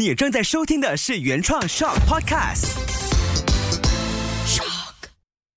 你正在收听的是原创 Shock Podcast。Shock，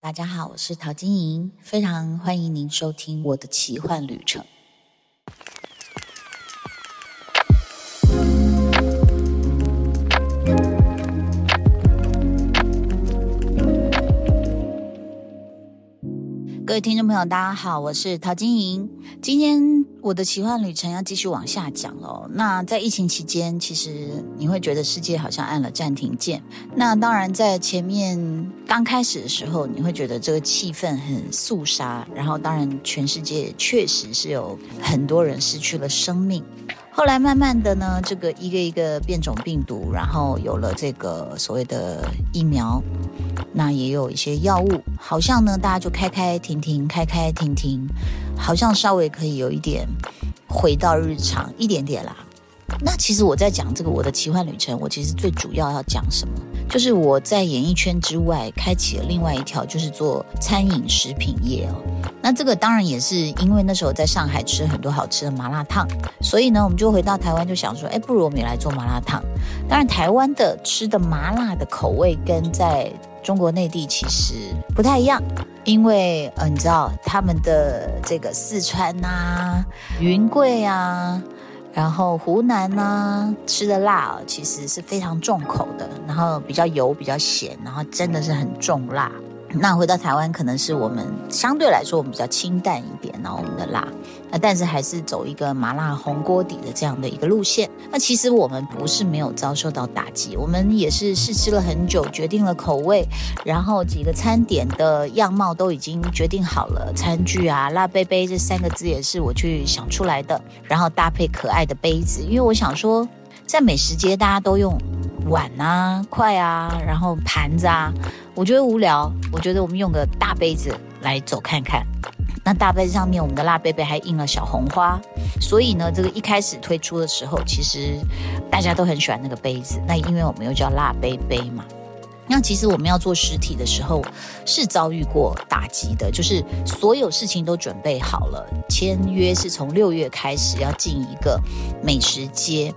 大家好，我是陶晶莹，非常欢迎您收听我的奇幻旅程。听众朋友，大家好，我是陶晶莹。今天我的奇幻旅程要继续往下讲喽。那在疫情期间，其实你会觉得世界好像按了暂停键。那当然，在前面刚开始的时候，你会觉得这个气氛很肃杀。然后，当然，全世界确实是有很多人失去了生命。后来慢慢的呢，这个一个一个变种病毒，然后有了这个所谓的疫苗，那也有一些药物，好像呢大家就开开停停，开开停停，好像稍微可以有一点回到日常一点点啦。那其实我在讲这个我的奇幻旅程，我其实最主要要讲什么？就是我在演艺圈之外开启了另外一条，就是做餐饮食品业哦。那这个当然也是因为那时候在上海吃很多好吃的麻辣烫，所以呢，我们就回到台湾就想说，哎，不如我们也来做麻辣烫。当然，台湾的吃的麻辣的口味跟在中国内地其实不太一样，因为呃，你知道他们的这个四川呐、云贵啊。然后湖南呢吃的辣，其实是非常重口的，然后比较油、比较咸，然后真的是很重辣。那回到台湾，可能是我们相对来说我们比较清淡一点，然后我们的辣，那但是还是走一个麻辣红锅底的这样的一个路线。那其实我们不是没有遭受到打击，我们也是试吃了很久，决定了口味，然后几个餐点的样貌都已经决定好了，餐具啊、辣杯杯这三个字也是我去想出来的，然后搭配可爱的杯子，因为我想说，在美食街大家都用。碗啊，筷啊，然后盘子啊，我觉得无聊。我觉得我们用个大杯子来走看看。那大杯子上面，我们的辣杯杯还印了小红花。所以呢，这个一开始推出的时候，其实大家都很喜欢那个杯子。那因为我们又叫辣杯杯嘛。那其实我们要做实体的时候，是遭遇过打击的，就是所有事情都准备好了，签约是从六月开始要进一个美食街。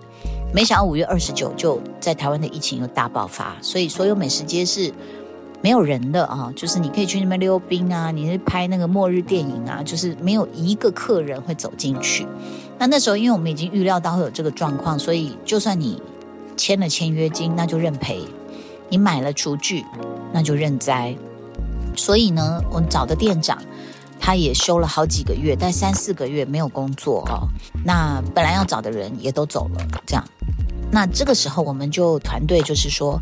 没想到五月二十九就在台湾的疫情又大爆发，所以所有美食街是没有人的啊，就是你可以去那边溜冰啊，你去拍那个末日电影啊，就是没有一个客人会走进去。那那时候因为我们已经预料到会有这个状况，所以就算你签了签约金，那就认赔；你买了厨具，那就认栽。所以呢，我们找的店长。他也休了好几个月，但三四个月没有工作哦。那本来要找的人也都走了，这样。那这个时候我们就团队就是说，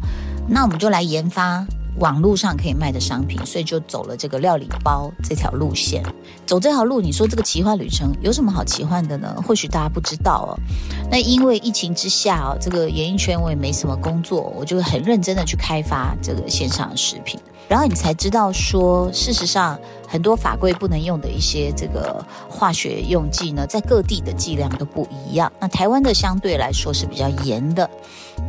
那我们就来研发网络上可以卖的商品，所以就走了这个料理包这条路线。走这条路，你说这个奇幻旅程有什么好奇幻的呢？或许大家不知道哦。那因为疫情之下哦，这个演艺圈我也没什么工作，我就很认真的去开发这个线上的食品。然后你才知道说，事实上很多法规不能用的一些这个化学用剂呢，在各地的剂量都不一样。那台湾的相对来说是比较严的。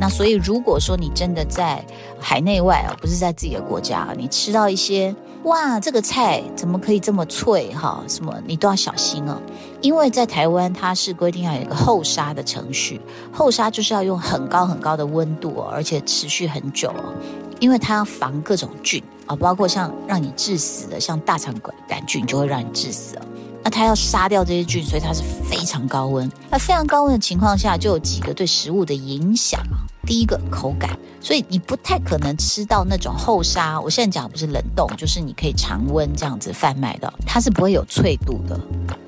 那所以如果说你真的在海内外啊，不是在自己的国家，你吃到一些哇，这个菜怎么可以这么脆哈？什么你都要小心哦，因为在台湾它是规定要有一个后杀的程序，后杀就是要用很高很高的温度，而且持续很久哦。因为它要防各种菌啊，包括像让你致死的，像大肠杆菌就会让你致死了。那它要杀掉这些菌，所以它是非常高温。那非常高温的情况下，就有几个对食物的影响啊。第一个口感，所以你不太可能吃到那种后杀。我现在讲不是冷冻，就是你可以常温这样子贩卖的，它是不会有脆度的，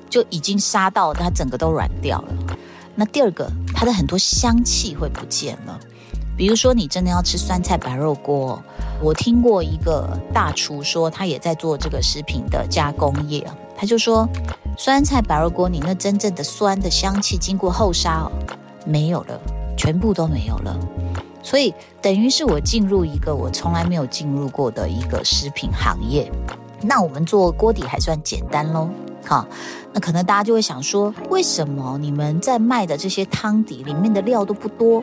就已经杀到它整个都软掉了。那第二个，它的很多香气会不见了。比如说，你真的要吃酸菜白肉锅，我听过一个大厨说，他也在做这个食品的加工业他就说，酸菜白肉锅，你那真正的酸的香气，经过后杀没有了，全部都没有了。所以等于是我进入一个我从来没有进入过的一个食品行业。那我们做锅底还算简单喽，好，那可能大家就会想说，为什么你们在卖的这些汤底里面的料都不多？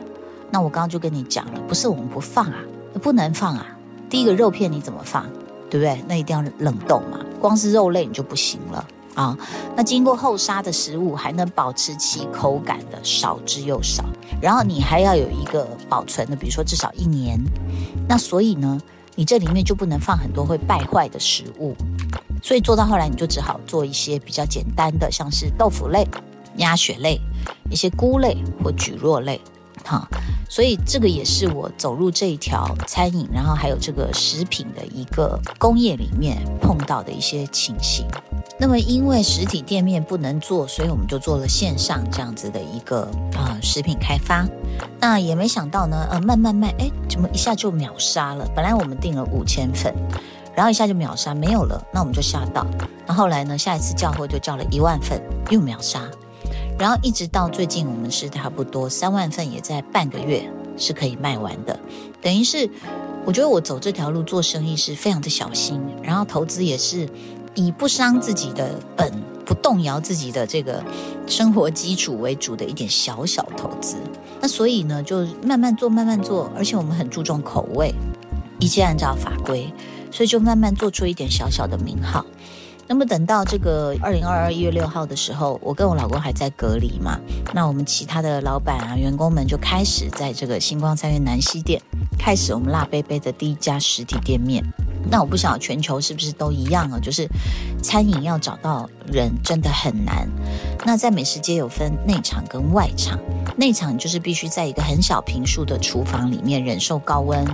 那我刚刚就跟你讲了，不是我们不放啊，不能放啊。第一个肉片你怎么放，对不对？那一定要冷冻嘛，光是肉类你就不行了。啊。那经过后杀的食物还能保持其口感的少之又少，然后你还要有一个保存的，比如说至少一年。那所以呢，你这里面就不能放很多会败坏的食物。所以做到后来，你就只好做一些比较简单的，像是豆腐类、鸭血类、一些菇类或蒟蒻类。哈，所以这个也是我走入这一条餐饮，然后还有这个食品的一个工业里面碰到的一些情形。那么因为实体店面不能做，所以我们就做了线上这样子的一个啊食品开发。那也没想到呢，呃，慢慢卖，哎，怎么一下就秒杀了？本来我们订了五千份，然后一下就秒杀，没有了，那我们就吓到。那后来呢，下一次叫货就叫了一万份，又秒杀。然后一直到最近，我们是差不多三万份，也在半个月是可以卖完的。等于是，我觉得我走这条路做生意是非常的小心，然后投资也是以不伤自己的本、不动摇自己的这个生活基础为主的一点小小投资。那所以呢，就慢慢做，慢慢做，而且我们很注重口味，一切按照法规，所以就慢慢做出一点小小的名号。那么等到这个二零二二一月六号的时候，我跟我老公还在隔离嘛，那我们其他的老板啊、员工们就开始在这个星光三月南西店开始我们辣杯杯的第一家实体店面。那我不晓得全球是不是都一样啊？就是餐饮要找到人真的很难。那在美食街有分内场跟外场，内场就是必须在一个很小平数的厨房里面忍受高温，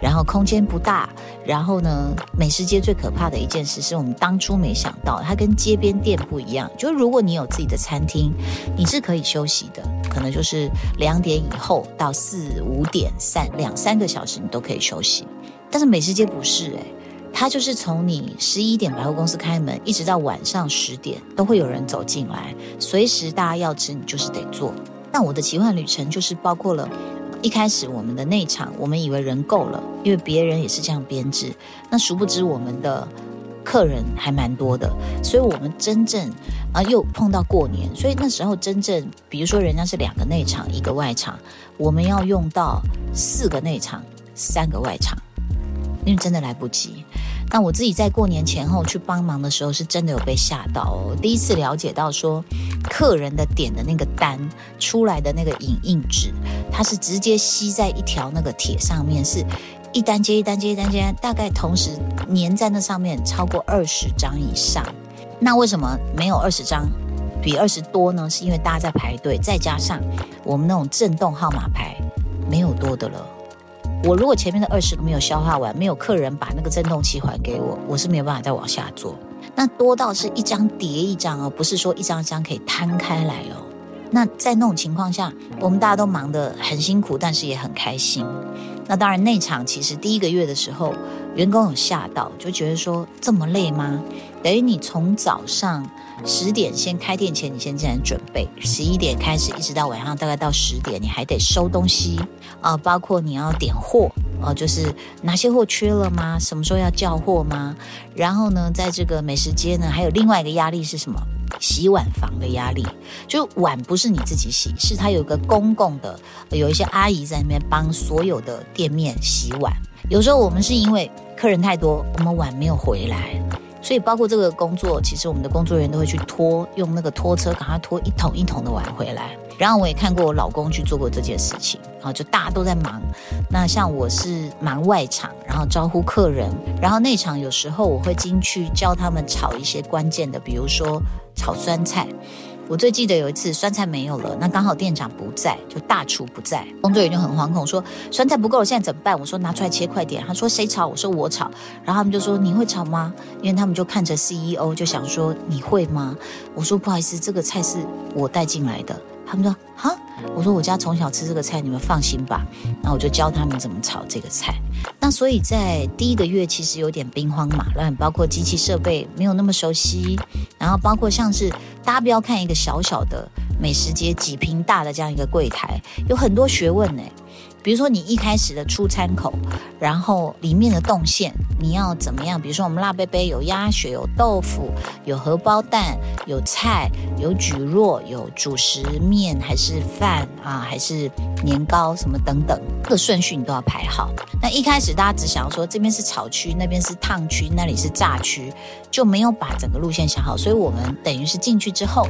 然后空间不大。然后呢，美食街最可怕的一件事是我们当初没想到，它跟街边店不一样。就是如果你有自己的餐厅，你是可以休息的，可能就是两点以后到四五点三两三个小时你都可以休息。但是美食街不是诶。它就是从你十一点百货公司开门，一直到晚上十点，都会有人走进来，随时大家要吃，你就是得做。那我的奇幻旅程就是包括了，一开始我们的内场，我们以为人够了，因为别人也是这样编制，那殊不知我们的客人还蛮多的，所以我们真正啊又碰到过年，所以那时候真正，比如说人家是两个内场一个外场，我们要用到四个内场三个外场。因为真的来不及。那我自己在过年前后去帮忙的时候，是真的有被吓到哦。第一次了解到说，客人的点的那个单出来的那个影印纸，它是直接吸在一条那个铁上面，是一单接一单接一单接，大概同时粘在那上面超过二十张以上。那为什么没有二十张比二十多呢？是因为大家在排队，再加上我们那种震动号码牌没有多的了。我如果前面的二十个没有消化完，没有客人把那个振动器还给我，我是没有办法再往下做。那多到是一张叠一张哦，不是说一张张可以摊开来哦。那在那种情况下，我们大家都忙得很辛苦，但是也很开心。那当然，内场其实第一个月的时候，员工有吓到，就觉得说这么累吗？等于你从早上十点先开店前，你先进来准备，十一点开始一直到晚上大概到十点，你还得收东西啊，包括你要点货哦，就是哪些货缺了吗？什么时候要叫货吗？然后呢，在这个美食街呢，还有另外一个压力是什么？洗碗房的压力，就碗不是你自己洗，是它有个公共的，有一些阿姨在那边帮所有的店面洗碗。有时候我们是因为客人太多，我们碗没有回来，所以包括这个工作，其实我们的工作人员都会去拖，用那个拖车赶快拖一桶一桶的碗回来。然后我也看过我老公去做过这件事情，然后就大家都在忙。那像我是忙外场，然后招呼客人，然后内场有时候我会进去教他们炒一些关键的，比如说炒酸菜。我最记得有一次酸菜没有了，那刚好店长不在，就大厨不在，工作人员就很惶恐说酸菜不够了，现在怎么办？我说拿出来切快点。他说谁炒？我说我炒。然后他们就说你会炒吗？因为他们就看着 CEO 就想说你会吗？我说不好意思，这个菜是我带进来的。他们说哈，我说我家从小吃这个菜，你们放心吧。然后我就教他们怎么炒这个菜。那所以在第一个月其实有点兵荒马乱，包括机器设备没有那么熟悉，然后包括像是大家不要看一个小小的美食街几平大的这样一个柜台，有很多学问呢。比如说你一开始的出餐口，然后里面的动线你要怎么样？比如说我们辣杯杯有鸭血、有豆腐、有荷包蛋、有菜、有蒟蒻、有主食面还是饭啊，还是年糕什么等等，这个顺序你都要排好。那一开始大家只想要说这边是炒区，那边是烫区，那里是炸区，就没有把整个路线想好。所以我们等于是进去之后，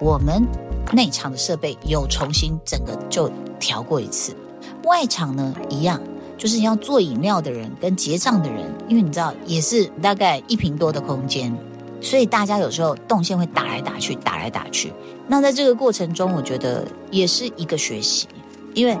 我们内场的设备有重新整个就调过一次。外场呢一样，就是你要做饮料的人跟结账的人，因为你知道也是大概一平多的空间，所以大家有时候动线会打来打去，打来打去。那在这个过程中，我觉得也是一个学习，因为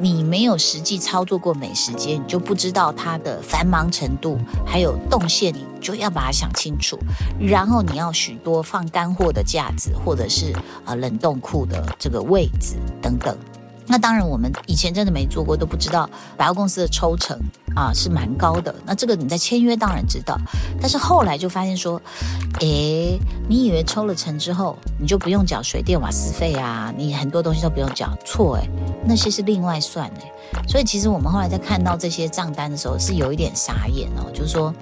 你没有实际操作过美食街，你就不知道它的繁忙程度，还有动线，你就要把它想清楚。然后你要许多放干货的架子，或者是啊冷冻库的这个位置等等。那当然，我们以前真的没做过，都不知道百货公司的抽成啊是蛮高的。那这个你在签约当然知道，但是后来就发现说，诶，你以为抽了成之后，你就不用缴水电瓦斯费啊，你很多东西都不用缴，错诶，那些是另外算诶。所以其实我们后来在看到这些账单的时候，是有一点傻眼哦，就是说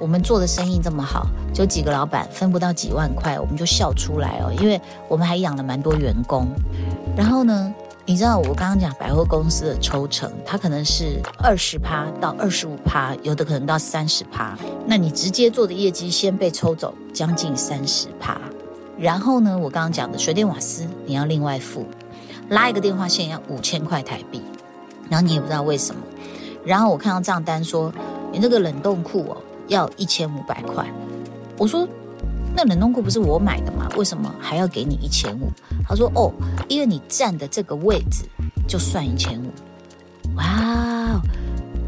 我们做的生意这么好，就几个老板分不到几万块，我们就笑出来哦，因为我们还养了蛮多员工，然后呢？你知道我刚刚讲百货公司的抽成，它可能是二十趴到二十五趴，有的可能到三十趴。那你直接做的业绩先被抽走将近三十趴，然后呢，我刚刚讲的水电瓦斯你要另外付，拉一个电话线要五千块台币，然后你也不知道为什么。然后我看到账单说你这个冷冻库哦要一千五百块，我说。那冷冻库不是我买的吗？为什么还要给你一千五？他说：“哦，因为你站的这个位置就算一千五。”哇，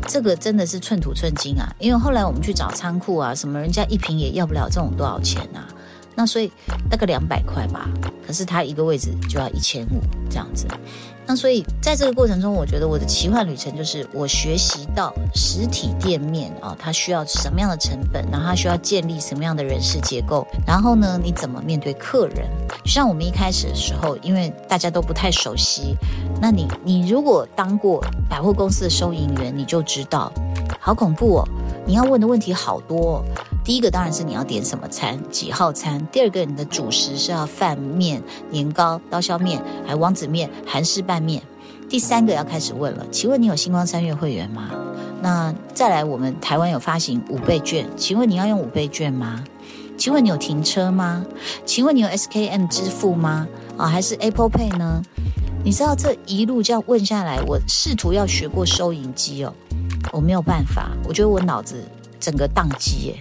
这个真的是寸土寸金啊！因为后来我们去找仓库啊，什么人家一瓶也要不了这种多少钱啊？那所以大概两百块吧，可是他一个位置就要一千五这样子。那所以在这个过程中，我觉得我的奇幻旅程就是我学习到实体店面啊，它需要什么样的成本，然后它需要建立什么样的人事结构，然后呢，你怎么面对客人？就像我们一开始的时候，因为大家都不太熟悉，那你你如果当过百货公司的收银员，你就知道，好恐怖哦，你要问的问题好多。第一个当然是你要点什么餐，几号餐。第二个，你的主食是要饭面、年糕、刀削面，还有王子面、韩式拌面。第三个要开始问了，请问你有星光三月会员吗？那再来，我们台湾有发行五倍券，请问你要用五倍券吗？请问你有停车吗？请问你有 SKM 支付吗？啊，还是 Apple Pay 呢？你知道这一路这样问下来，我试图要学过收银机哦，我没有办法，我觉得我脑子整个宕机耶。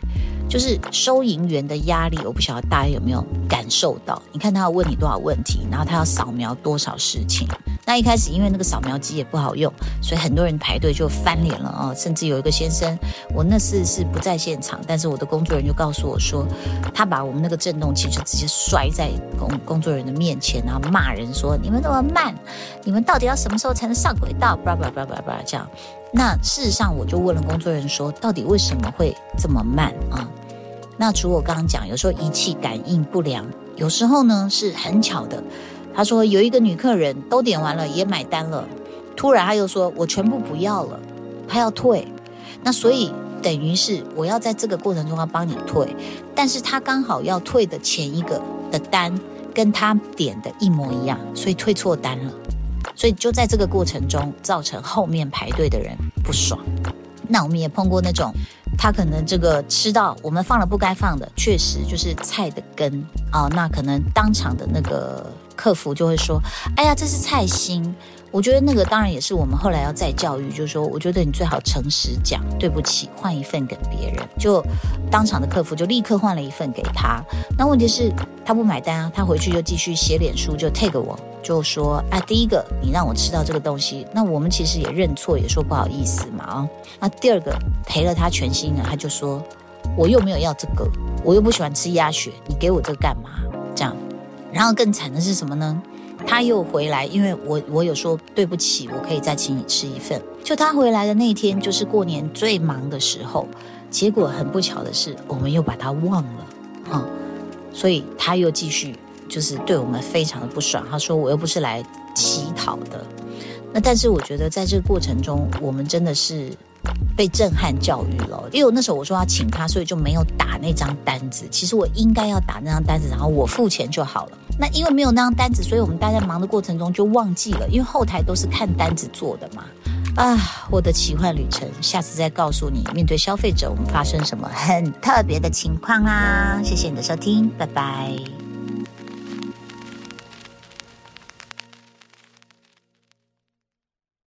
就是收银员的压力，我不晓得大家有没有感受到？你看他要问你多少问题，然后他要扫描多少事情。那一开始因为那个扫描机也不好用，所以很多人排队就翻脸了啊！甚至有一个先生，我那次是不在现场，但是我的工作人员就告诉我说，他把我们那个震动器就直接摔在工工作人员的面前，然后骂人说：“你们那么慢，你们到底要什么时候才能上轨道？”叭叭叭叭叭这样。那事实上，我就问了工作人员说，到底为什么会这么慢啊？那除我刚刚讲，有时候仪器感应不良，有时候呢是很巧的。他说有一个女客人都点完了也买单了，突然他又说我全部不要了，他要退。那所以等于是我要在这个过程中要帮你退，但是他刚好要退的前一个的单跟他点的一模一样，所以退错单了。所以就在这个过程中造成后面排队的人不爽。那我们也碰过那种。他可能这个吃到我们放了不该放的，确实就是菜的根哦。那可能当场的那个客服就会说：“哎呀，这是菜心。”我觉得那个当然也是我们后来要再教育，就是说，我觉得你最好诚实讲，对不起，换一份给别人。就当场的客服就立刻换了一份给他。那问题是，他不买单啊，他回去就继续写脸书，就 take 我，就说：“啊，第一个你让我吃到这个东西，那我们其实也认错，也说不好意思嘛啊。那第二个赔了他全新的，他就说，我又没有要这个，我又不喜欢吃鸭血，你给我这个干嘛？这样，然后更惨的是什么呢？”他又回来，因为我我有说对不起，我可以再请你吃一份。就他回来的那天，就是过年最忙的时候，结果很不巧的是，我们又把他忘了啊，所以他又继续就是对我们非常的不爽。他说我又不是来乞讨的。那但是我觉得在这个过程中，我们真的是被震撼教育了。因为我那时候我说要请他，所以就没有打那张单子。其实我应该要打那张单子，然后我付钱就好了。那因为没有那张单子，所以我们大家忙的过程中就忘记了，因为后台都是看单子做的嘛。啊，我的奇幻旅程，下次再告诉你，面对消费者我们发生什么很特别的情况啦。谢谢你的收听，拜拜。